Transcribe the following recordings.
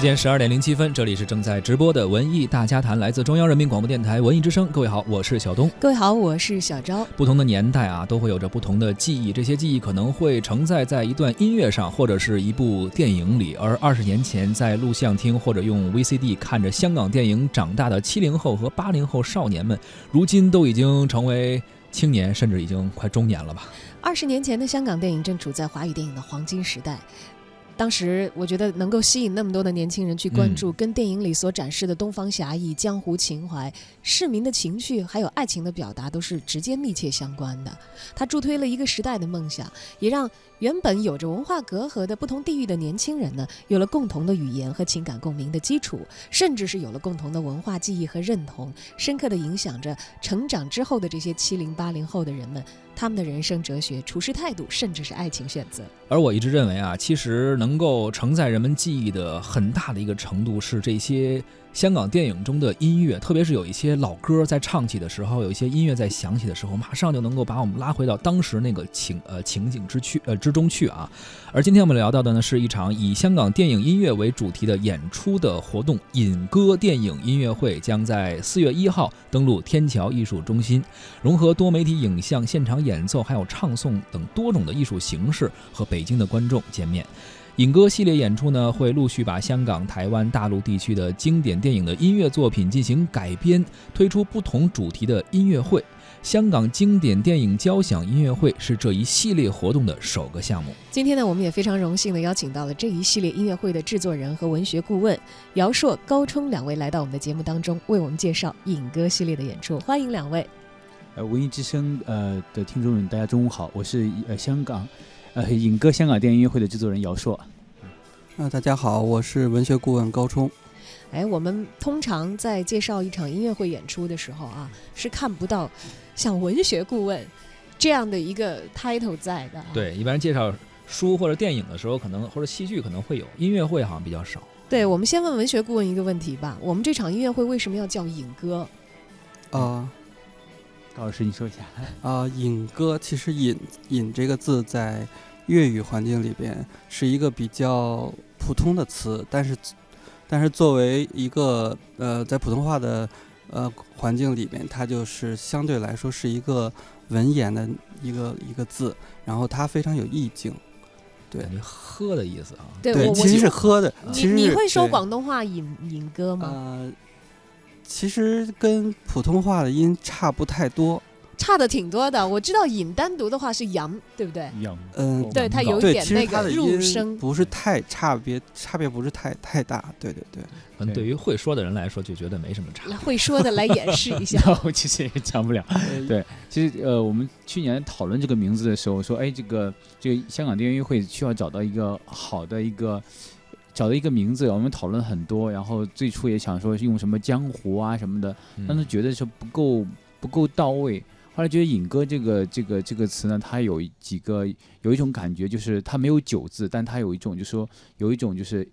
时间十二点零七分，这里是正在直播的文艺大家谈，来自中央人民广播电台文艺之声。各位好，我是小东。各位好，我是小昭。不同的年代啊，都会有着不同的记忆，这些记忆可能会承载在一段音乐上，或者是一部电影里。而二十年前在录像厅或者用 VCD 看着香港电影长大的七零后和八零后少年们，如今都已经成为青年，甚至已经快中年了吧？二十年前的香港电影正处在华语电影的黄金时代。当时我觉得能够吸引那么多的年轻人去关注，跟电影里所展示的东方侠义、江湖情怀、市民的情绪，还有爱情的表达，都是直接密切相关的。它助推了一个时代的梦想，也让原本有着文化隔阂的不同地域的年轻人呢，有了共同的语言和情感共鸣的基础，甚至是有了共同的文化记忆和认同，深刻的影响着成长之后的这些七零八零后的人们。他们的人生哲学、处事态度，甚至是爱情选择。而我一直认为啊，其实能够承载人们记忆的很大的一个程度是这些。香港电影中的音乐，特别是有一些老歌在唱起的时候，有一些音乐在响起的时候，马上就能够把我们拉回到当时那个情呃情景之去呃之中去啊。而今天我们聊到的呢，是一场以香港电影音乐为主题的演出的活动——引歌电影音乐会，将在四月一号登陆天桥艺术中心，融合多媒体影像、现场演奏还有唱诵等多种的艺术形式，和北京的观众见面。影歌系列演出呢，会陆续把香港、台湾、大陆地区的经典电影的音乐作品进行改编，推出不同主题的音乐会。香港经典电影交响音乐会是这一系列活动的首个项目。今天呢，我们也非常荣幸的邀请到了这一系列音乐会的制作人和文学顾问姚硕、高冲两位来到我们的节目当中，为我们介绍影歌系列的演出。欢迎两位。呃，文艺之声呃的听众们，大家中午好，我是呃香港。呃，影歌香港电影音乐会的制作人姚硕。啊，大家好，我是文学顾问高冲。哎，我们通常在介绍一场音乐会演出的时候啊，是看不到像文学顾问这样的一个 title 在的。对，一般介绍书或者电影的时候，可能或者戏剧可能会有，音乐会好像比较少。对，我们先问文学顾问一个问题吧：我们这场音乐会为什么要叫影歌？啊，高老师，你说一下。啊，影歌其实“影”“影”这个字在。粤语环境里边是一个比较普通的词，但是，但是作为一个呃，在普通话的呃环境里边，它就是相对来说是一个文言的一个一个字，然后它非常有意境，对，喝的意思啊，对，其实是喝的。其实你会说广东话饮饮歌吗？呃，其实跟普通话的音差不太多。差的挺多的，我知道“引”单独的话是“阳”，对不对？阳，嗯，对，它有点那个入声，不是太差别，差别不是太太大，对对对。可能对于会说的人来说，就觉得没什么差。会说的来演示一下，我其实也讲不了。对，其实呃，我们去年讨论这个名字的时候，说，哎，这个这个香港电影音乐会需要找到一个好的一个找到一个名字，我们讨论很多，然后最初也想说用什么江湖啊什么的，但是觉得是不够不够到位。后来觉得“影歌”这个这个这个词呢，它有几个有一种感觉，就是它没有“酒”字，但它有一种，就是说有一种就是，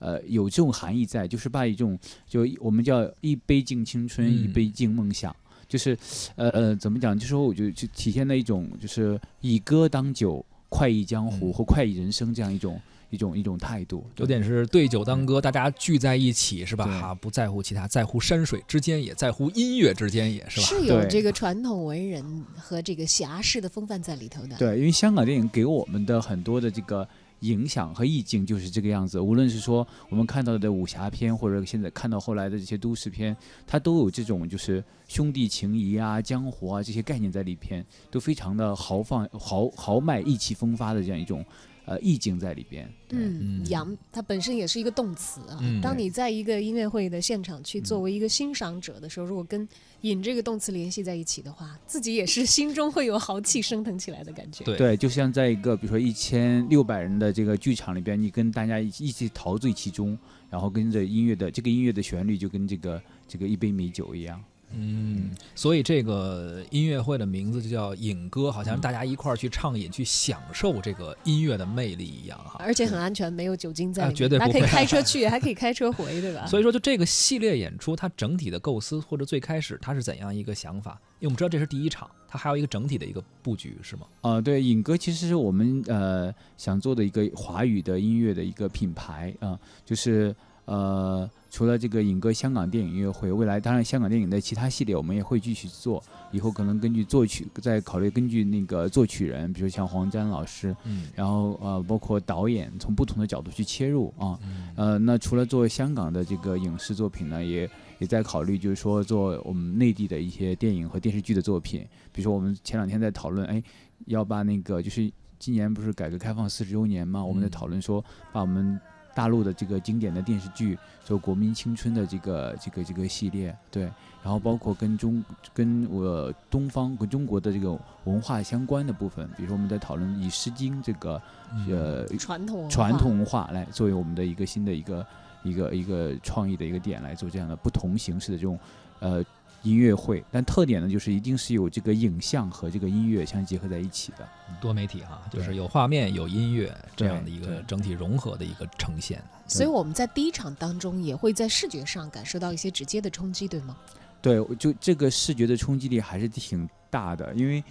呃，有这种含义在，就是把一种就我们叫一杯敬青春，一杯敬梦想，就是呃呃怎么讲？就是说，我就就体现了一种就是以歌当酒，快意江湖或快意人生这样一种。一种一种态度，有点是对酒当歌，大家聚在一起是吧？哈，不在乎其他，在乎山水之间，也在乎音乐之间，也是吧？是有这个传统文人和这个侠士的风范在里头的。对，因为香港电影给我们的很多的这个影响和意境就是这个样子。无论是说我们看到的武侠片，或者现在看到后来的这些都市片，它都有这种就是兄弟情谊啊、江湖啊这些概念在里边，都非常的豪放、豪豪迈、意气风发的这样一种。呃，意境在里边。嗯，扬它本身也是一个动词啊。当你在一个音乐会的现场去作为一个欣赏者的时候，如果跟“引”这个动词联系在一起的话，自己也是 心中会有豪气升腾起来的感觉。对，就像在一个比如说一千六百人的这个剧场里边，你跟大家一起一起陶醉其中，然后跟着音乐的这个音乐的旋律，就跟这个这个一杯美酒一样。嗯，所以这个音乐会的名字就叫“影歌”，好像大家一块儿去畅饮、去享受这个音乐的魅力一样哈。而且很安全，没有酒精在里面，绝对不会。还可以开车去，还可以开车回，对吧？所以说，就这个系列演出，它整体的构思或者最开始它是怎样一个想法？因为我们知道这是第一场，它还有一个整体的一个布局，是吗？啊，对，影歌其实是我们呃想做的一个华语的音乐的一个品牌啊，就是。呃，除了这个影歌香港电影音乐会，未来当然香港电影的其他系列我们也会继续做，以后可能根据作曲再考虑根据那个作曲人，比如像黄沾老师，嗯然后呃包括导演从不同的角度去切入啊，嗯呃，那除了做香港的这个影视作品呢，也也在考虑，就是说做我们内地的一些电影和电视剧的作品。比如说，我们前两天在讨论，哎，要把那个就是今年不是改革开放四十周年嘛，我们在嗯讨论说，把我们大陆的这个经典的电视剧，就国民青春的这个这个这个系列，对，然后包括跟中跟我东方跟中国的这个文化相关的部分，比如说我们在讨论以《诗经》这个嗯。呃传统传统文化来作为我们的一个新的一个一个一个创意的一个点来做这样的不同形式的这种呃音乐会，但特点呢就是一定是有这个影像和这个音乐相结合在一起的。多媒体哈，就是有画面有音乐这样的一个整体融合的一个呈现。所以我们在第一场当中也会在视觉上感受到一些直接的冲击，对吗？对，就这个视觉的冲击力还是挺大的，因为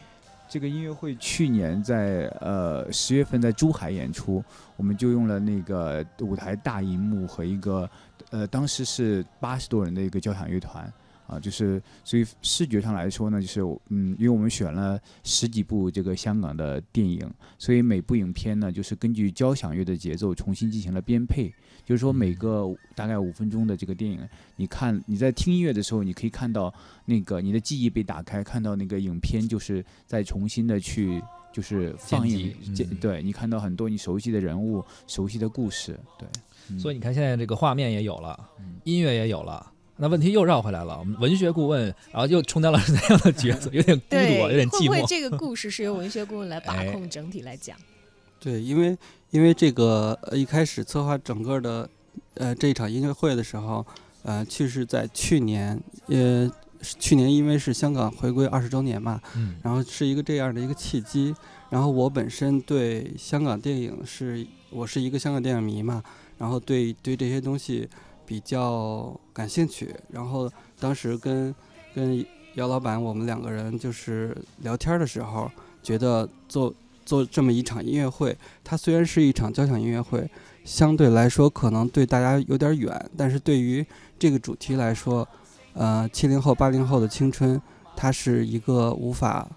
这个音乐会去年在呃十月份在珠海演出，我们就用了那个舞台大荧幕和一个呃当时是八十多人的一个交响乐团。啊，就是所以视觉上来说呢，就是嗯，因为我们选了十几部这个香港的电影，所以每部影片呢，就是根据交响乐的节奏重新进行了编配。就是说，每个大概五分钟的这个电影，你看你在听音乐的时候，你可以看到那个你的记忆被打开，看到那个影片就是在重新的去就是放映对你看到很多你熟悉的人物、熟悉的故事，对。嗯所以你看，现在这个画面也有了，嗯音乐也有了。那问题又绕回来了，我们文学顾问，然后又充当了那样的角色？有点孤独，对，有点寂寞。会不会这个故事是由文学顾问来把哎控整体来讲？对，因为因为这个呃一开始策划整个的呃这一场音乐会的时候，呃，其实在去年，呃，去年因为是香港回归二十周年嘛，嗯然后是一个这样的一个契机。然后我本身对香港电影是，我是一个香港电影迷嘛，然后对对这些东西比较感兴趣。然后当时跟跟姚老板我们两个人就是聊天的时候，觉得做做这么一场音乐会，它虽然是一场交响音乐会，相对来说可能对大家有点远，但是对于这个主题来说，呃，七零后、八零后的青春，它是一个无法，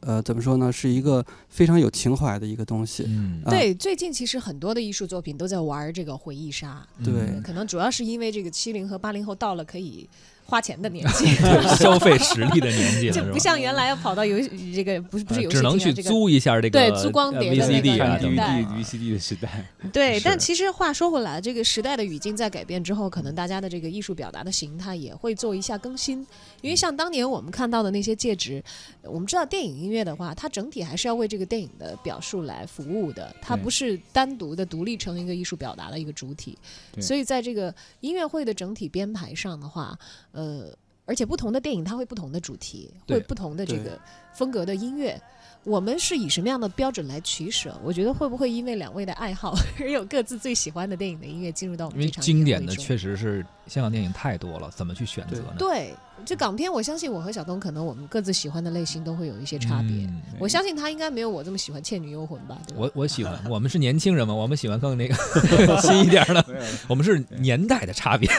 呃，怎么说呢，是一个非常有情怀的一个东西。嗯，啊。对，最近其实很多的艺术作品都在玩这个回忆杀，对。嗯可能主要是因为这个七零和八零后到了可以花钱的年纪，消费实力的年纪了，就不？像原来要跑到游戏这个不是不是游戏只能去租一下这个对租光碟的呃那个 VCD 啊年代。VCD 的时代，对，但其实话说回来，这个时代的语境在改变之后，可能大家的这个艺术表达的形态也会做一下更新。因为像当年我们看到的那些戒指，我们知道电影音乐的话，它整体还是要为这个电影的表述来服务的，它不是单独的独立成一个艺术表达的一个主体。所以在这个音乐会的整体编排上的话，呃，而且不同的电影它会不同的主题，会不同的这个风格的音乐。我们是以什么样的标准来取舍？我觉得会不会因为两位的爱好而有各自最喜欢的电影的音乐进入到我因为们这场经典的确实是香港电影太多了，怎么去选择呢？对这港片，我相信我和小东可能我们各自喜欢的类型都会有一些差别。嗯我相信他应该没有我这么喜欢《倩女幽魂》吧？对吧？我我喜欢，我们是年轻人嘛，我们喜欢更那个 新一点的，我们是年代的差别，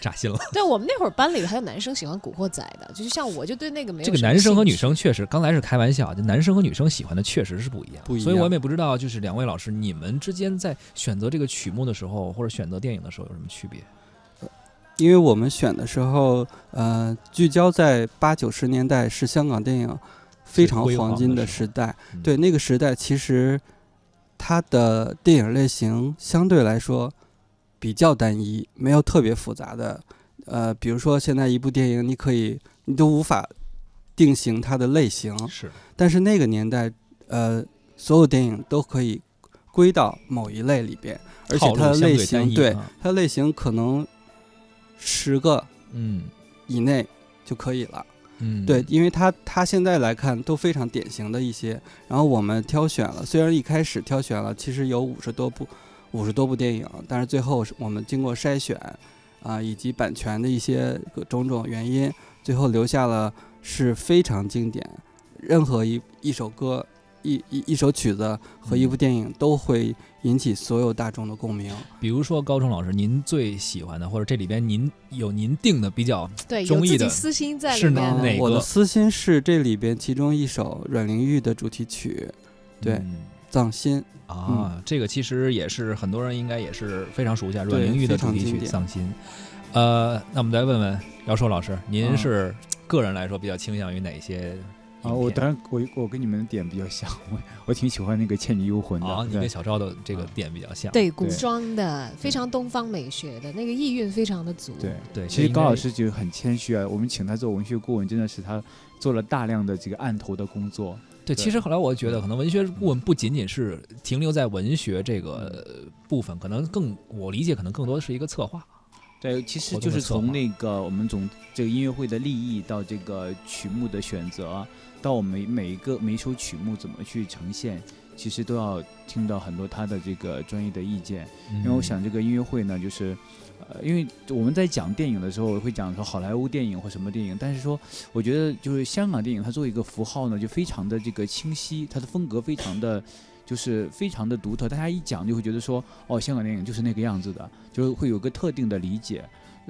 扎心了。对我们那会儿班里还有男生喜欢《古惑仔》的，就是像我就对那个没有这个男生和女生确实，刚才是开玩笑，就男生和女生喜欢的确实是不一样，不一样所以我们也不知道，就是两位老师，你们之间在选择这个曲目的时候，或者选择电影的时候有什么区别？因为我们选的时候，呃，聚焦在八九十年代是香港电影非常黄金的的时代。嗯对那个时代，其实它的电影类型相对来说比较单一，没有特别复杂的。呃，比如说现在一部电影，你可以你都无法定型它的类型，是，但是那个年代，呃，所有电影都可以归到某一类里边，而且它的类型对它类型可能十个嗯以内就可以了。嗯，对，因为它它现在来看都非常典型的一些，然后我们挑选了，虽然一开始挑选了，其实有五十多部五十多部电影，但是最后我们经过筛选啊、以及版权的一些各种种原因，最后留下了是非常经典，任何一一首歌一一一首曲子和一部电影都会引起所有大众的共鸣。比如说高中老师，您最喜欢的，或者这里边您有您定的比较对，中意的自己私心在里是面的。哪哪个我的私心是这里边其中一首阮玲玉的主题曲对嗯藏心》。啊，这个其实也是很多人应该也是非常熟悉啊，阮玲玉的主题曲《藏心》。呃，那我们再问问姚硕老师，您啊是个人来说比较倾向于哪些啊，我当然我我跟你们的点比较像，我我挺喜欢那个《倩女幽魂》的。啊，你跟小赵的这个啊点比较像。对，古装的，非常东方美学的那个意蕴非常的足。对对，其实高老师就很谦虚啊，我们请他做文学顾问，真的是他做了大量的这个案头的工作。对，其实后来我觉得，可能文学顾问不仅仅是停留在文学这个部分，可能更我理解，可能更多的是一个策划。对，其实就是从那个我们总这个音乐会的利益到这个曲目的选择，到我们每一个每一首曲目怎么去呈现，其实都要听到很多他的这个专业的意见。因为我想这个音乐会呢，就是，呃，因为我们在讲电影的时候会讲说好莱坞电影或什么电影，但是说我觉得就是香港电影它作为一个符号呢，就非常的这个清晰，它的风格非常的。就是非常的独特，大家一讲就会觉得说，哦，香港电影就是那个样子的，就是会有个特定的理解。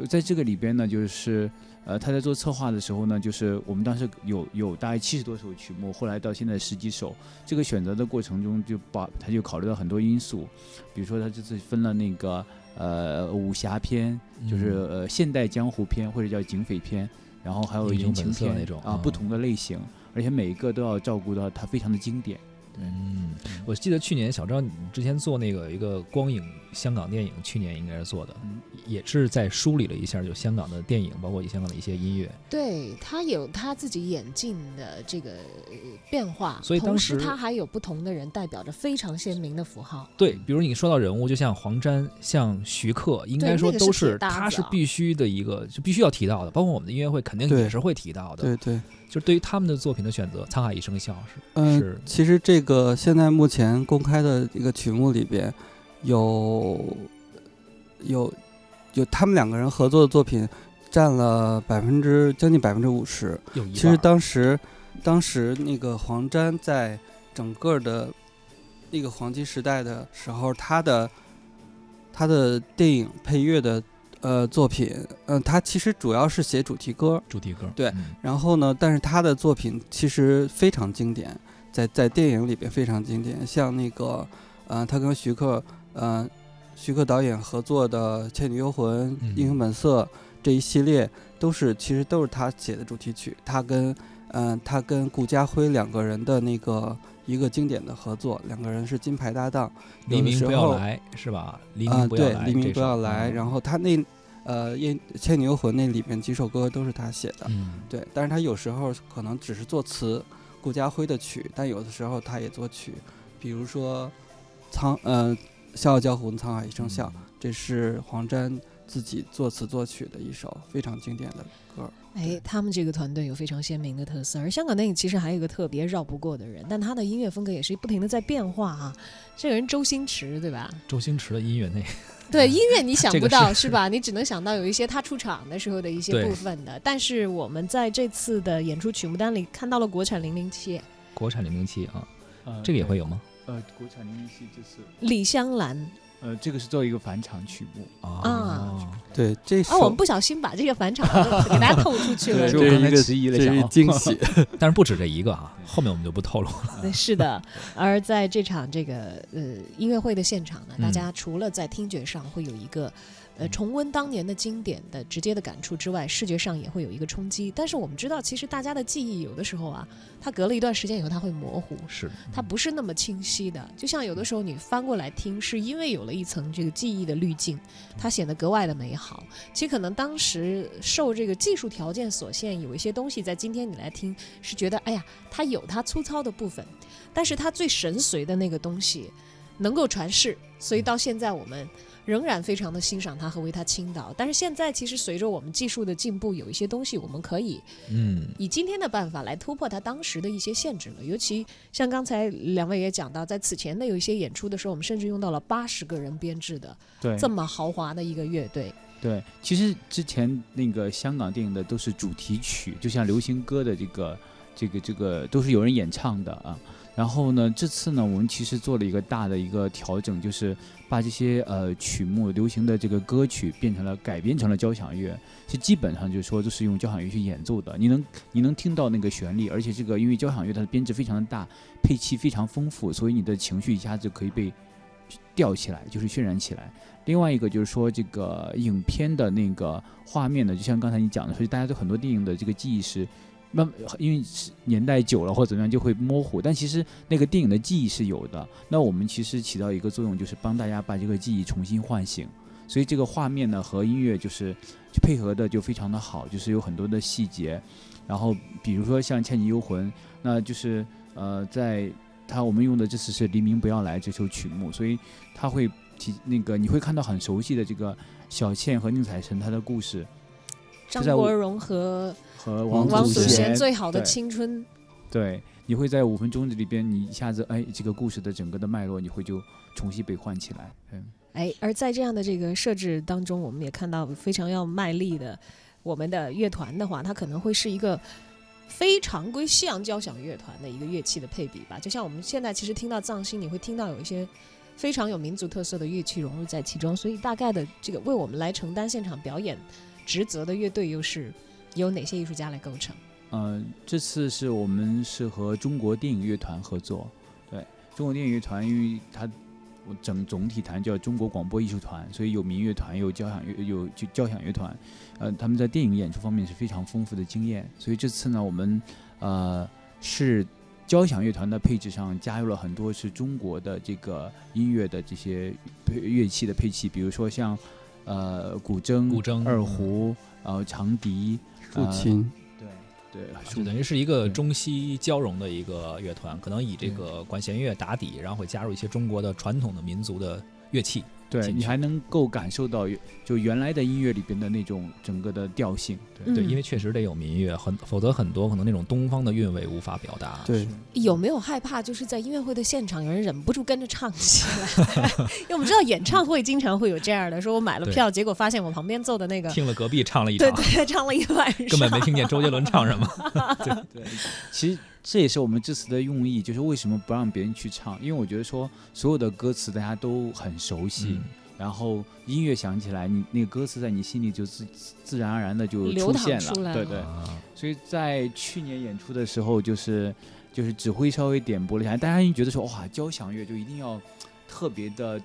在这个里边呢，就是呃，他在做策划的时候呢，就是我们当时有有大概七十多首曲目，后来到现在十几首。这个选择的过程中，就把他就考虑到很多因素，比如说他这次分了那个呃武侠片，就是嗯呃现代江湖片或者叫警匪片，然后还有言情片那种啊，嗯不同的类型，而且每一个都要照顾到它非常的经典。嗯，我记得去年小张你之前做那个一个光影香港电影，去年应该是做的，嗯也是在梳理了一下就香港的电影，包括香港的一些音乐。对他有他自己演进的这个呃变化，所以当同时时他还有不同的人代表着非常鲜明的符号。对，比如你说到人物，就像黄沾、像徐克，应该说都那个是他是必须的一个，就必须要提到的。包括我们的音乐会肯定也是会提到的。对对，就对于他们的作品的选择，《沧海一声笑》是嗯、是其实这个现在目前公开的一个曲目里边，有有有他们两个人合作的作品占了百分之将近百分之五十。其实当时，当时那个黄沾在整个的那个黄金时代的时候，他的他的电影配乐的呃作品，嗯、他其实主要是写主题歌，主题歌，对嗯。然后呢，但是他的作品其实非常经典，在在电影里边非常经典，像那个，呃，他跟徐克，呃，徐克导演合作的《倩女幽魂》嗯英雄本色》这一系列，都是其实都是他写的主题曲，他跟，嗯、他跟顾家辉两个人的那个一个经典的合作，两个人是金牌搭档，黎明不要来是吧？黎明不要来，黎明不要来，嗯。然后他那，呃，《艳倩女幽魂》那里面几首歌都是他写的，嗯，对，但是他有时候可能只是作词，顾嘉辉的曲，但有的时候他也作曲，比如说沧呃《笑傲江湖》《沧海一声笑》嗯。这是黄沾自己作词作曲的一首非常经典的歌。哎，他们这个团队有非常鲜明的特色，而香港电影其实还有一个特别绕不过的人，但他的音乐风格也是不停的在变化啊。这个人周星驰，对吧？周星驰的音乐那 对音乐你想这个不到是是吧？你只能想到有一些他出场的时候的一些部分的，但是我们在这次的演出曲目单里看到了国产零零七国产零零七啊，呃这个也会有吗？呃，国产零零七就是李香兰呃，这个是作为一个返场曲目。啊，对，这是、啊，我们不小心把这个返场给大家透出去了对，就我刚才这是一个迟疑了这是一想啊惊喜。但是不止这一个啊，后面我们就不透露了。对是的，而在这场这个呃音乐会的现场呢，嗯大家除了在听觉上会有一个呃重温当年的经典的直接的感触之外，视觉上也会有一个冲击。但是我们知道，其实大家的记忆有的时候啊，它隔了一段时间以后，它会模糊。是，它不是那么清晰的，就像有的时候你翻过来听，是因为有了一层这个记忆的滤镜，它显得格外的美好。其实可能当时受这个技术条件所限，有一些东西在今天你来听是觉得，哎呀，它有它粗糙的部分，但是它最神髓的那个东西能够传世，所以到现在我们。仍然非常的欣赏他和为他倾倒，但是现在其实随着我们技术的进步，有一些东西我们可以嗯，以今天的办法来突破他当时的一些限制了。尤其像刚才两位也讲到，在此前的有一些演出的时候，我们甚至用到了八十个人编制的对，这么豪华的一个乐队。对，其实之前那个香港电影的都是主题曲，就像流行歌的这个这个这个都是有人演唱的啊。然后呢，这次呢，我们其实做了一个大的一个调整，就是把这些呃曲目、流行的这个歌曲变成了改编成了交响乐，是基本上就是说都是用交响乐去演奏的。你能你能听到那个旋律，而且这个因为交响乐它的编制非常的大，配器非常丰富，所以你的情绪一下子可以被吊起来，就是渲染起来。另外一个就是说，这个影片的那个画面呢，就像刚才你讲的，所以大家对很多电影的这个记忆是。那因为年代久了或怎么样就会模糊，但其实那个电影的记忆是有的。那我们其实起到一个作用，就是帮大家把这个记忆重新唤醒。所以这个画面呢和音乐就是配合的就非常的好，就是有很多的细节。然后比如说像《倩女幽魂》，那就是呃，在它我们用的这次是《黎明不要来》这首曲目，所以它会提那个你会看到很熟悉的这个小倩和宁采臣她的故事。张国荣和和王祖贤最好的青春，对，你会在五分钟这里边，你一下子哎，这个故事的整个的脉络，你会就重新被唤起来，嗯，哎，而在这样的这个设置当中，我们也看到非常要卖力的我们的乐团的话，它可能会是一个非常规西洋交响乐团的一个乐器的配比吧。就像我们现在其实听到藏心，你会听到有一些非常有民族特色的乐器融入在其中，所以大概的这个为我们来承担现场表演。职责的乐队又是由哪些艺术家来构成？嗯，这次是我们是和中国电影乐团合作。对，中国电影乐团，因为它我整总体谈叫中国广播艺术团，所以有民乐团，有交响乐，有就交响乐团。呃，他们在电影演出方面是非常丰富的经验。所以这次呢，我们呃是交响乐团的配置上加入了很多是中国的这个音乐的这些配乐器的配器，比如说像。呃，古筝、古筝、二胡，然后长笛、竖琴，对对，就等于是一个中西交融的一个乐团，可能以这个管弦乐打底，然后会加入一些中国的传统的民族的乐器。对你还能够感受到，就原来的音乐里边的那种整个的调性，对对，因为确实得有民乐，很否则很多可能那种东方的韵味无法表达。对，有没有害怕就是在音乐会的现场，有人忍不住跟着唱起来？因为我们知道演唱会经常会有这样的，说我买了票，结果发现我旁边坐的那个听了隔壁唱了一场，对对，唱了一晚上，根本没听见周杰伦唱什么。对对，其实。这也是我们这次的用意，就是为什么不让别人去唱？因为我觉得说所有的歌词大家都很熟悉，然后音乐响起来，你那个歌词在你心里就自自然而然的就出现了，对对。所以在去年演出的时候，就是就是指挥稍微点拨了一下，大家觉得说哇，交响乐就一定要特别的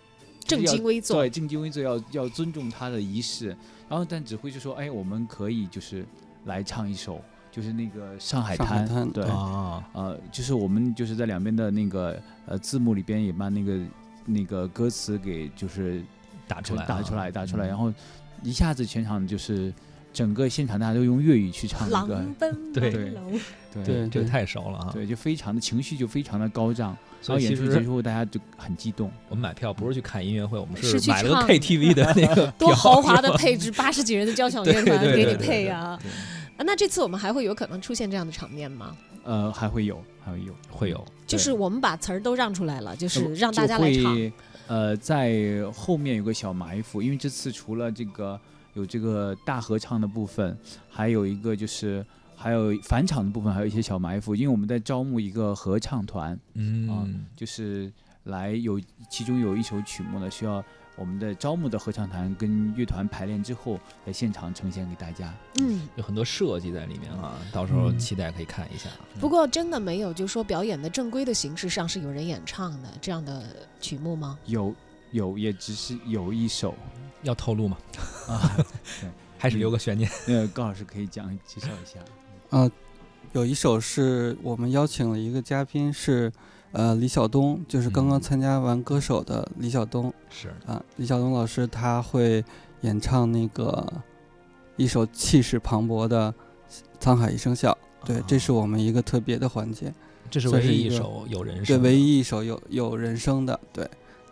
正襟危坐，对，正襟危坐要要尊重他的仪式。然后但指挥就说，哎，我们可以就是来唱一首。就是那个上海滩，对啊，呃，就是我们就是在两边的那个呃字幕里边也把那个那个歌词给就是打出来，打出来，打出来，然后一下子全场就是整个现场大家都用粤语去唱那个，对对对，这个太熟了啊，对，就非常的情绪就非常的高涨，然后演出结束后大家就很激动。我们买票不是去看音乐会，我们是买了个 KTV 的那个 多豪华的配置，八十几人的交响乐 团给你配啊。啊，那这次我们还会有可能出现这样的场面吗？呃，还会有，还会有，会有。就是我们把词儿都让出来了，就是让大家来唱。呃，在后面有个小埋伏，因为这次除了这个有这个大合唱的部分，还有一个就是还有返场的部分，还有一些小埋伏，因为我们在招募一个合唱团，嗯，就是来有其中有一首曲目呢需要。我们的招募的合唱团跟乐团排练之后，在现场呈现给大家。嗯，有很多设计在里面啊，到时候期待可以看一下。不过真的没有，就说表演的正规的形式上是有人演唱的这样的曲目吗？有，有，也只是有一首，要透露吗？啊，对，还是留个悬念。那高老师可以讲介绍一下。啊，有一首是我们邀请了一个嘉宾是。呃，李晓东就是刚刚参加完歌手的李晓东，是。啊，李晓东老师他会演唱那个一首气势磅礴的《沧海一声笑》，对，这是我们一个特别的环节，这是唯一一首有人声，对，唯一一首有有人声的，对，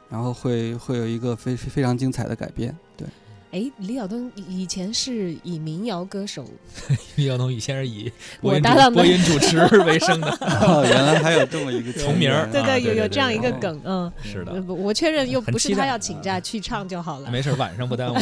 然后会会有一个非非常精彩的改编，对。哎，李晓东以前是以民谣歌手，李晓东以前是以播音我搭档的主播音主持为生的，哦，原来还有这么一个重 名对对有有这样一个对梗，嗯。是的我确认又不是他要请假去唱就好了。没事，晚上不耽误。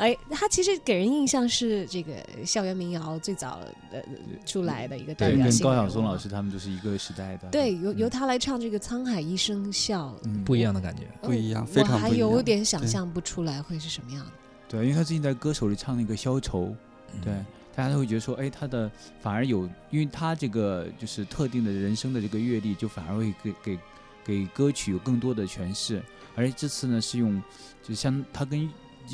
哎，他其实给人印象是这个校园民谣最早呃出来的一个代表，跟。高晓松老师他们就是一个时代的。对，由由嗯他来唱这个《沧海一声笑》，嗯不一样的感觉。不一样，我非常还。有点想象不出来会是什么样的。对，因为他最近在歌手里唱那个《消愁》，对，大家都会觉得说，哎，他的反而有，因为他这个就是特定的人生的这个阅历，就反而会给给给歌曲有更多的诠释。而且这次呢是用，就像他跟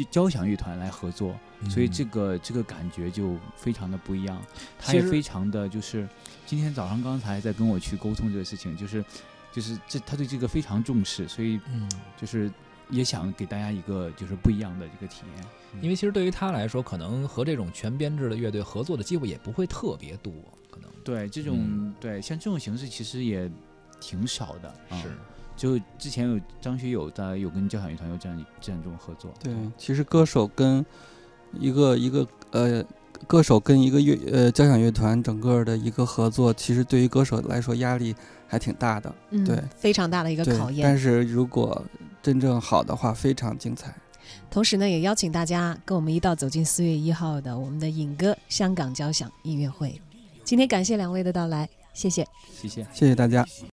交响乐团来合作，所以这嗯个这个感觉就非常的不一样。他也非常的就是，今天早上刚才在跟我去沟通这个事情，就是就是这他对这个非常重视，所以嗯，就是也想给大家一个就是不一样的一个体验。因为其实对于他来说，可能和这种全编制的乐队合作的机会也不会特别多，可能对这种、嗯对像这种形式其实也挺少的，啊是。就之前有张学友在有跟交响乐团有这样这样这种合作，对，其实歌手跟一个一个呃，歌手跟一个乐呃交响乐团整个的一个合作，其实对于歌手来说压力还挺大的。嗯，对，非常大的一个考，验。但是如果真正好的话，非常精彩。同时呢，也邀请大家跟我们一道走进四月一号的我们的影歌香港交响音乐会。今天感谢两位的到来，谢谢。谢谢。谢谢大家。